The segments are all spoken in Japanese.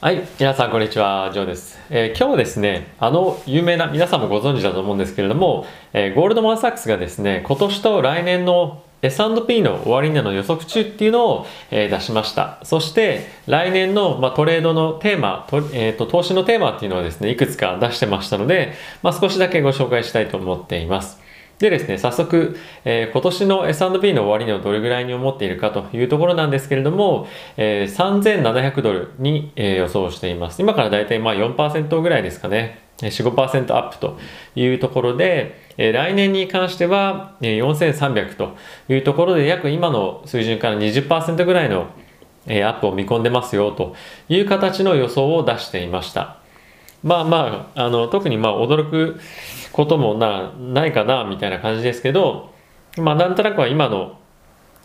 はい、皆さんこんにちは、ジョーです。えー今日はですね、あの有名な、皆さんもご存知だと思うんですけれども、えーゴールドマン・サックスがですね、今年と来年の S&P の終値の予測中っていうのを、えー出しました。そして、来年の、まあ、トレードのテーマ、とえーと、投資のテーマっていうのをですね、いくつか出してましたので、まあ、少しだけご紹介したいと思っています。でですね、早速、えー今年の S&P の終値をどれぐらいに思っているかというところなんですけれども、えー3700ドルに、えー予想しています。今からだいたいまあ4%ぐらいですかね。4、5%アップというところで、えー来年に関しては4300というところで約今の水準から20%ぐらいのえーアップを見込んでますよという形の予想を出していました。まあまあ、あの特にまあ驚くこともなないかなみたいな感じですけど、まあなんとなくは今の、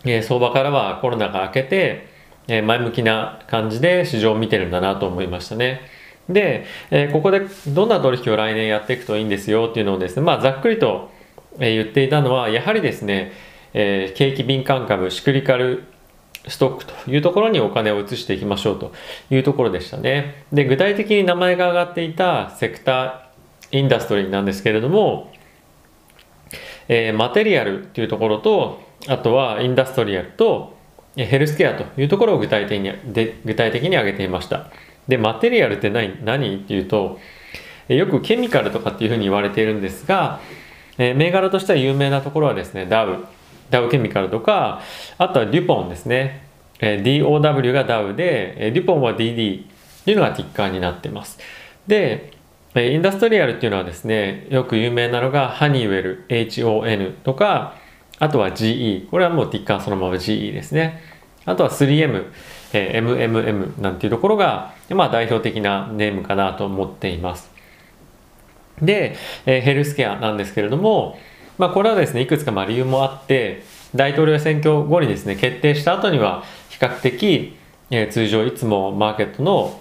えー相場からはコロナが明けて、えー前向きな感じで市場を見てるんだなと思いましたね。で、えーここでどんな取引を来年やっていくといいんですよっていうのをですね、まあざっくりと、え言っていたのは、やはりですね、え景気敏感株、シクリカルストックというところにお金を移していきましょうというところでしたね。で、具体的に名前が挙がっていたセクターインダストリーなんですけれども、えーマテリアルというところと、あとはインダストリアルとヘルスケアというところを具体的にで具体的に挙げていました。で、マテリアルって何何っていうと、よくケミカルとかっていうふうに言われているんですが、えー銘柄としては有名なところはですね、ダウ、ダウケミカルとか、あとはデュポンですね。えー DOW がダウで、えーデュポンは DD というのがティッカーになっています。で、えーインダストリアルっていうのはですね、よく有名なのがハニーウェル HON とか、あとは GE。これはもうティッカーそのまま GE ですね。あとは 3M、えー MMM なんていうところが、まあ代表的なネームかなと思っています。で、えーヘルスケアなんですけれども、まあ、これはですねいくつかまあ理由もあって大統領選挙後にですね決定した後には比較的、えー通常いつもマーケットの、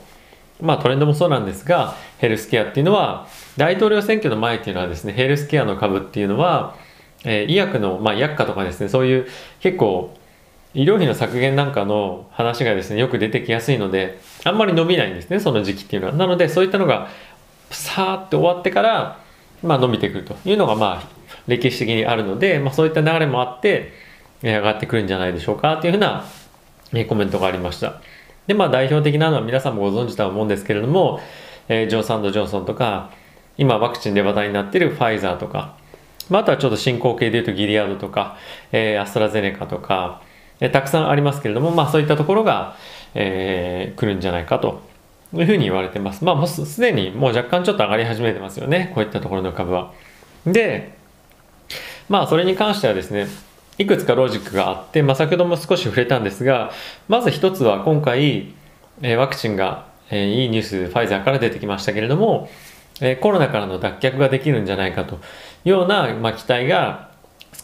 まあ、トレンドもそうなんですがヘルスケアっていうのは大統領選挙の前っていうのはですねヘルスケアの株っていうのは、えー医薬の、まあ、薬価とかですねそういう結構医療費の削減なんかの話がですねよく出てきやすいのであんまり伸びないんですねその時期っていうのは。なのでそういったのがさーって終わってから、まあ、伸びてくるというのがまあ歴史的にあるので、まあ、そういった流れもあって上がってくるんじゃないでしょうかというふうなコメントがありましたでまあ代表的なのは皆さんもご存知とは思うんですけれども、えジョンソンドジョンソンとか今ワクチンで話題になっているファイザーとか、まあ、あとはちょっと進行形でいうとギリアードとか、えーアストラゼネカとか、えーたくさんありますけれども、まあ、そういったところが、えー来るんじゃないかというふうに言われてます。まあ、もうすでにもう若干ちょっと上がり始めてますよね。こういったところの株は。で、まあ、それに関してはですね、いくつかロジックがあって、まあ、先ほども少し触れたんですが、まず一つは今回、えーワクチンが、えーいいニュース、ファイザーから出てきましたけれども、えーコロナからの脱却ができるんじゃないかというような、まあ、期待が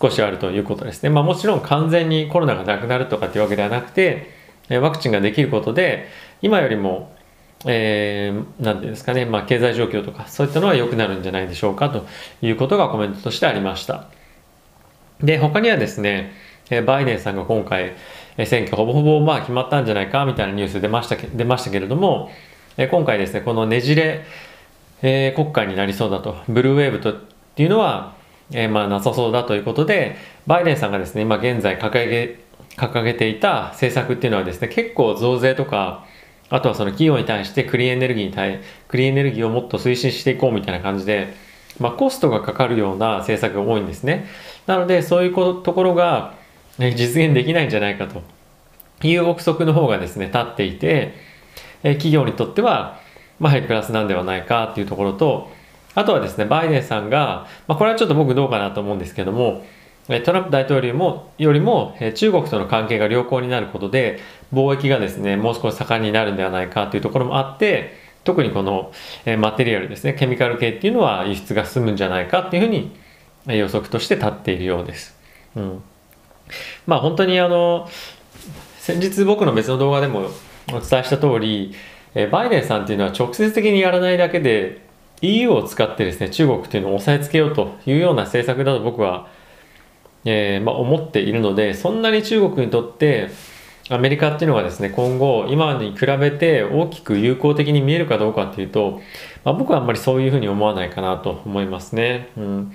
少しあるということですね。まあ、もちろん完全にコロナがなくなるとかっていうわけではなくて、えワクチンができることで、今よりも、えー、なんていうんですかね、まあ、経済状況とか、そういったのは良くなるんじゃないでしょうかということがコメントとしてありました。で、他にはですね、バイデンさんが今回、選挙ほぼほぼまあ決まったんじゃないかみたいなニュース出ましたけ出ましたけれども、今回ですね、このねじれ、えー国会になりそうだと、ブルーウェーブとっていうのは、えーまあなさそうだということで、バイデンさんがですね、今現在掲げ、掲げていた政策っていうのはですね、結構増税とか、あとはその企業に対してクリーンエネルギーに対、クリーンエネルギーをもっと推進していこうみたいな感じで、まあコストがかかるような政策が多いんですね。なので、そういうこところがえ実現できないんじゃないかという憶測の方がですね、立っていて、え企業にとっては、まあ、やはりプラスなんではないかっていうところと、あとはですね、バイデンさんが、まあ、これはちょっと僕どうかなと思うんですけども、トランプ大統領もよりも中国との関係が良好になることで貿易がですねもう少し盛んになるんではないかというところもあって特にこのえマテリアルですねケミカル系っていうのは輸出が進むんじゃないかっていうふうに予測として立っているようです。うん、まあ本当にあの先日僕の別の動画でもお伝えした通りえバイデンさんっていうのは直接的にやらないだけで EU を使ってですね中国っていうのを押さえつけようというような政策だと僕は、えーまあ、思っているのでそんなに中国にとってアメリカっていうのがですね、今後、今に比べて大きく有効的に見えるかどうかっていうと、まあ、僕はあんまりそういうふうに思わないかなと思いますね。うん。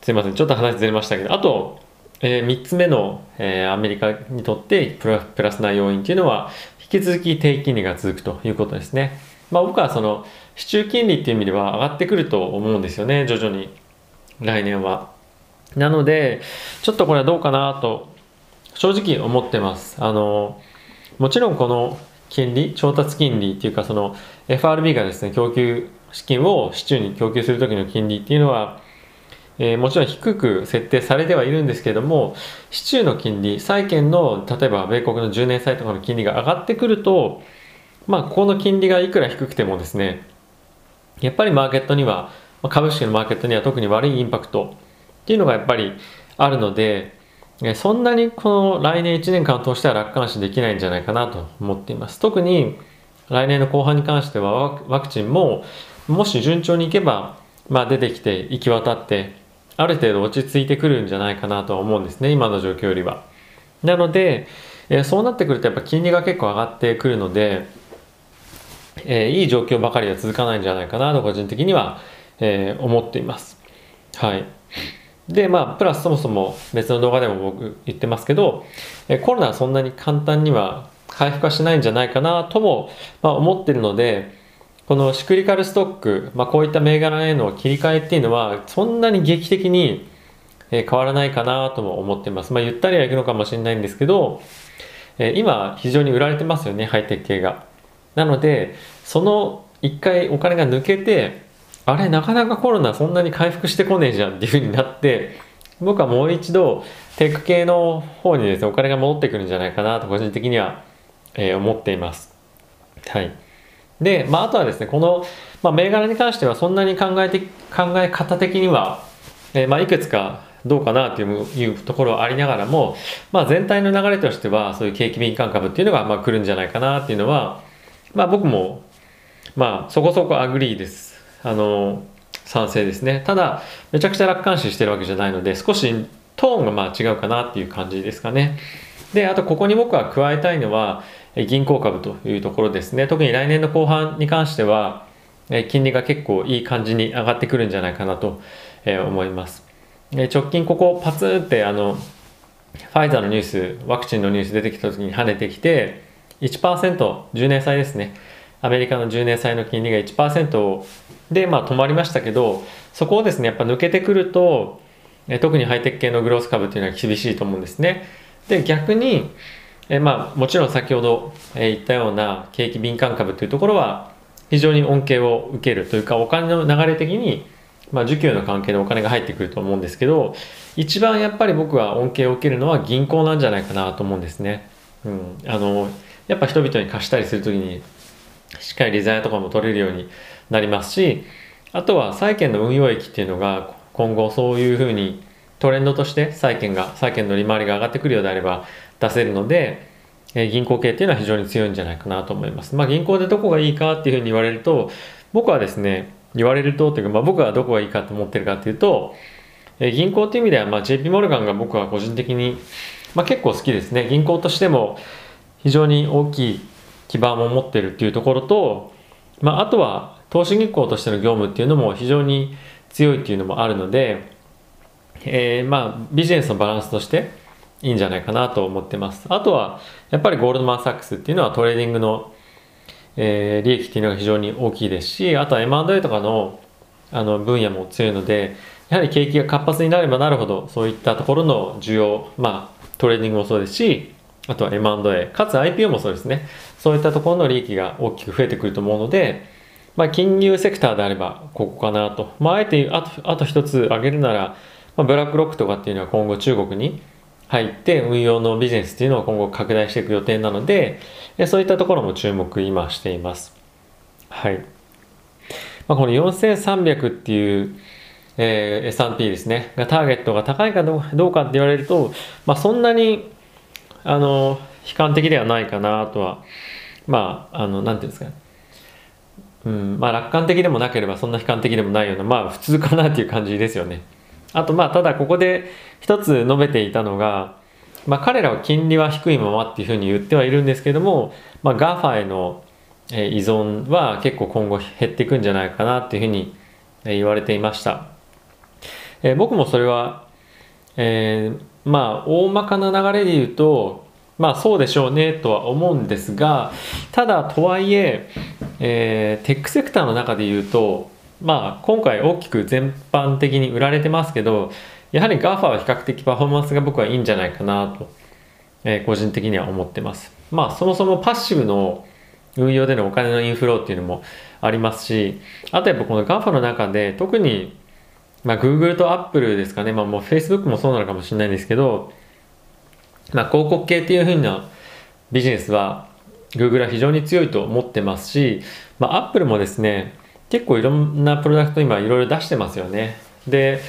すいません、ちょっと話ずれましたけど、あと、えー、3つ目の、えー、アメリカにとってプラプラスな要因っていうのは、引き続き低金利が続くということですね。まあ僕はその、市中金利っていう意味では上がってくると思うんですよね、徐々に。来年は。なので、ちょっとこれはどうかなと、正直思ってます。あの、もちろんこの金利、調達金利っていうかその FRB がですね、供給資金を市中に供給する時の金利っていうのは、えー、もちろん低く設定されてはいるんですけれども、市中の金利、債券の、例えば米国の10年債とかの金利が上がってくると、まあ、ここの金利がいくら低くてもですね、やっぱりマーケットには、株式のマーケットには特に悪いインパクトっていうのがやっぱりあるので、そんなにこの来年1年間を通しては楽観視できないんじゃないかなと思っています。特に来年の後半に関してはワクチンももし順調にいけば、まあ、出てきて行き渡ってある程度落ち着いてくるんじゃないかなとは思うんですね今の状況よりは。なので、えー、そうなってくるとやっぱ金利が結構上がってくるので、えー、いい状況ばかりは続かないんじゃないかなと個人的には、えー、思っています。はい。で、まあ、プラスそもそも別の動画でも僕言ってますけど、えコロナはそんなに簡単には回復はしないんじゃないかなとも、まあ、思ってるので、このシクリカルストック、まあ、こういった銘柄への切り替えっていうのは、そんなに劇的に変わらないかなとも思ってます。まあ、ゆったりはいくのかもしれないんですけど、今非常に売られてますよね、ハイテク系が。なので、その一回お金が抜けて、あれ、なかなかコロナそんなに回復してこねえじゃんっていうふうになって、僕はもう一度テック系の方にですね、お金が戻ってくるんじゃないかなと個人的には、えー、思っています。はい。で、まあ、あとはですね、この、まあ、銘柄に関してはそんなに考えて、考え方的には、えー、まあ、いくつかどうかなといういうところはありながらも、まあ、全体の流れとしては、そういう景気敏感株っていうのが、まあ、来るんじゃないかなっていうのは、まあ、僕も、まあ、そこそこ agree です。あの賛成ですね。ただめちゃくちゃ楽観視してるわけじゃないので少しトーンがまあ違うかなっていう感じですかね。であとここに僕は加えたいのは銀行株というところですね。特に来年の後半に関しては金利が結構いい感じに上がってくるんじゃないかなと思います。直近ここパツンってあのファイザーのニュースワクチンのニュース出てきた時に跳ねてきて 1%10 年債ですね。アメリカの10年債の金利が1%で、まあ、止まりましたけどそこをですねやっぱ抜けてくると特にハイテク系のグロース株っていうのは厳しいと思うんですねで逆にえまあもちろん先ほど言ったような景気敏感株というところは非常に恩恵を受けるというかお金の流れ的にまあ、需給の関係でお金が入ってくると思うんですけど一番やっぱり僕は恩恵を受けるのは銀行なんじゃないかなと思うんですね。うん、あのやっぱ人々に貸したりする時にしっかり利ザヤとかも取れるようになりますしあとは債券の運用益っていうのが今後そういうふうにトレンドとして債券が債券の利回りが上がってくるようであれば出せるので、え銀行系っていうのは非常に強いんじゃないかなと思います。まあ銀行でどこがいいかっていうふうに言われると僕はですね言われるとっていうか、まあ、僕はどこがいいかと思ってるかっていうと、え銀行っていう意味では、まあ、JP モルガンが僕は個人的に、まあ、結構好きですね銀行としても非常に大きい基盤を持ってるっていうところと、まあ、あとは投資銀行としての業務っていうのも非常に強いっていうのもあるので、えー、まあビジネスのバランスとしていいんじゃないかなと思ってます。あとはやっぱりゴールドマン・サックスっていうのはトレーディングの、えー、利益っていうのが非常に大きいですしあとは M&A とかのあの分野も強いのでやはり景気が活発になればなるほどそういったところの需要まあトレーディングもそうですしあとは M&A かつ IPO もそうですね。そういったところの利益が大きく増えてくると思うので、まあ、金融セクターであればここかなと、まあ、あえてあとあと一つ挙げるなら、まあ、ブラックロックとかっていうのは今後中国に入って運用のビジネスっていうのを今後拡大していく予定なのでそういったところも注目今しています。はい、まあ、この4300っていうえー、S&P ですね。がターゲットが高いかどうかって言われると、まあ、そんなにあの悲観的ではないかなとはまああのなんていうんですかね。うんまあ楽観的でもなければそんな悲観的でもないようなまあ普通かなっていう感じですよねあとまあただここで一つ述べていたのがまあ、彼らは金利は低いままっていうふうに言ってはいるんですけども、まあ、GAFA への依存は結構今後減っていくんじゃないかなっていうふうに言われていました。えー、僕もそれは、えー、まあ大まかな流れで言うとまあそうでしょうねとは思うんですがただとはいええー、テックセクターの中で言うとまあ今回大きく全般的に売られてますけどやはり GAFA は比較的パフォーマンスが僕はいいんじゃないかなと、えー、個人的には思ってます。まあそもそもパッシブの運用でのお金のインフローっていうのもありますしあとやっぱこの GAFA の中で特にまあ Google と Apple ですかね。まあもう Facebook もそうなのかもしれないんですけどまあ広告系っていうふうなビジネスは Google は非常に強いと思ってますし、まあ、Apple もですね結構いろんなプロダクト今いろいろ出してますよね。で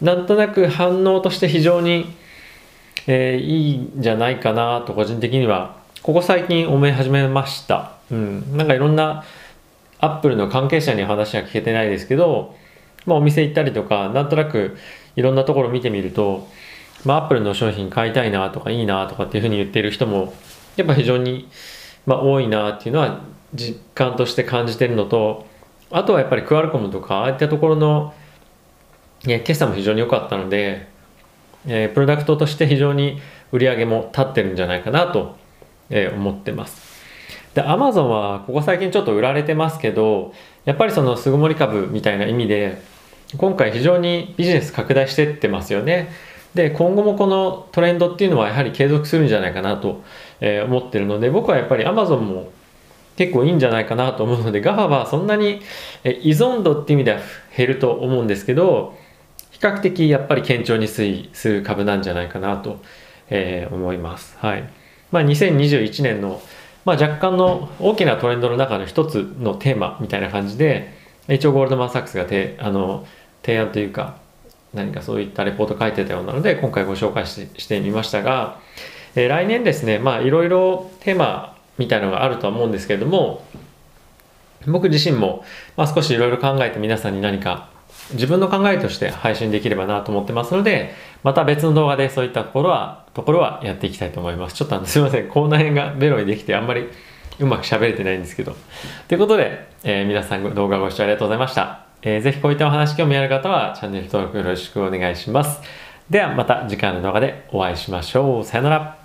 なんとなく反応として非常に、えー、いいんじゃないかなと個人的にはここ最近思い始めました。うん、なんかいろんなアップルの関係者に話は聞けてないですけど、まあ、お店行ったりとかなんとなくいろんなところ見てみると、まあ、アップルの商品買いたいなとかいいなとかっていうふうに言っている人もやっぱ非常に、まあ、多いなっていうのは実感として感じてるのとあとはやっぱりクアルコムとかああいったところの、ね、決算も非常に良かったので、えー、プロダクトとして非常に売り上げも立ってるんじゃないかなと、えー、思ってます。で、アマゾンはここ最近ちょっと売られてますけど、やっぱりその巣ごもり株みたいな意味で、今回非常にビジネス拡大してってますよね。で、今後もこのトレンドっていうのはやはり継続するんじゃないかなと思ってるので、僕はやっぱりアマゾンも結構いいんじゃないかなと思うので、GAFA はそんなに依存度っていう意味では減ると思うんですけど、比較的やっぱり堅調に推移する株なんじゃないかなと、え思います。はい。まあ、2021年のまあ、若干の大きなトレンドの中の一つのテーマみたいな感じで一応ゴールドマン・サックスがてあの提案というか何かそういったレポート書いてたようなので今回ご紹介してみましたが、えー、来年ですねまあいろいろテーマみたいのがあるとは思うんですけれども僕自身も、まあ、少しいろいろ考えて皆さんに何か自分の考えとして配信できればなと思ってますのでまた別の動画でそういったところはところはやっていきたいと思います。ちょっとあのすいません、口内炎がベロにできてあんまりうまく喋れてないんですけど。ということで、えー、皆さん動画ご視聴ありがとうございました。えー、ぜひこういったお話興味ある方はチャンネル登録よろしくお願いします。ではまた次回の動画でお会いしましょう。さよなら。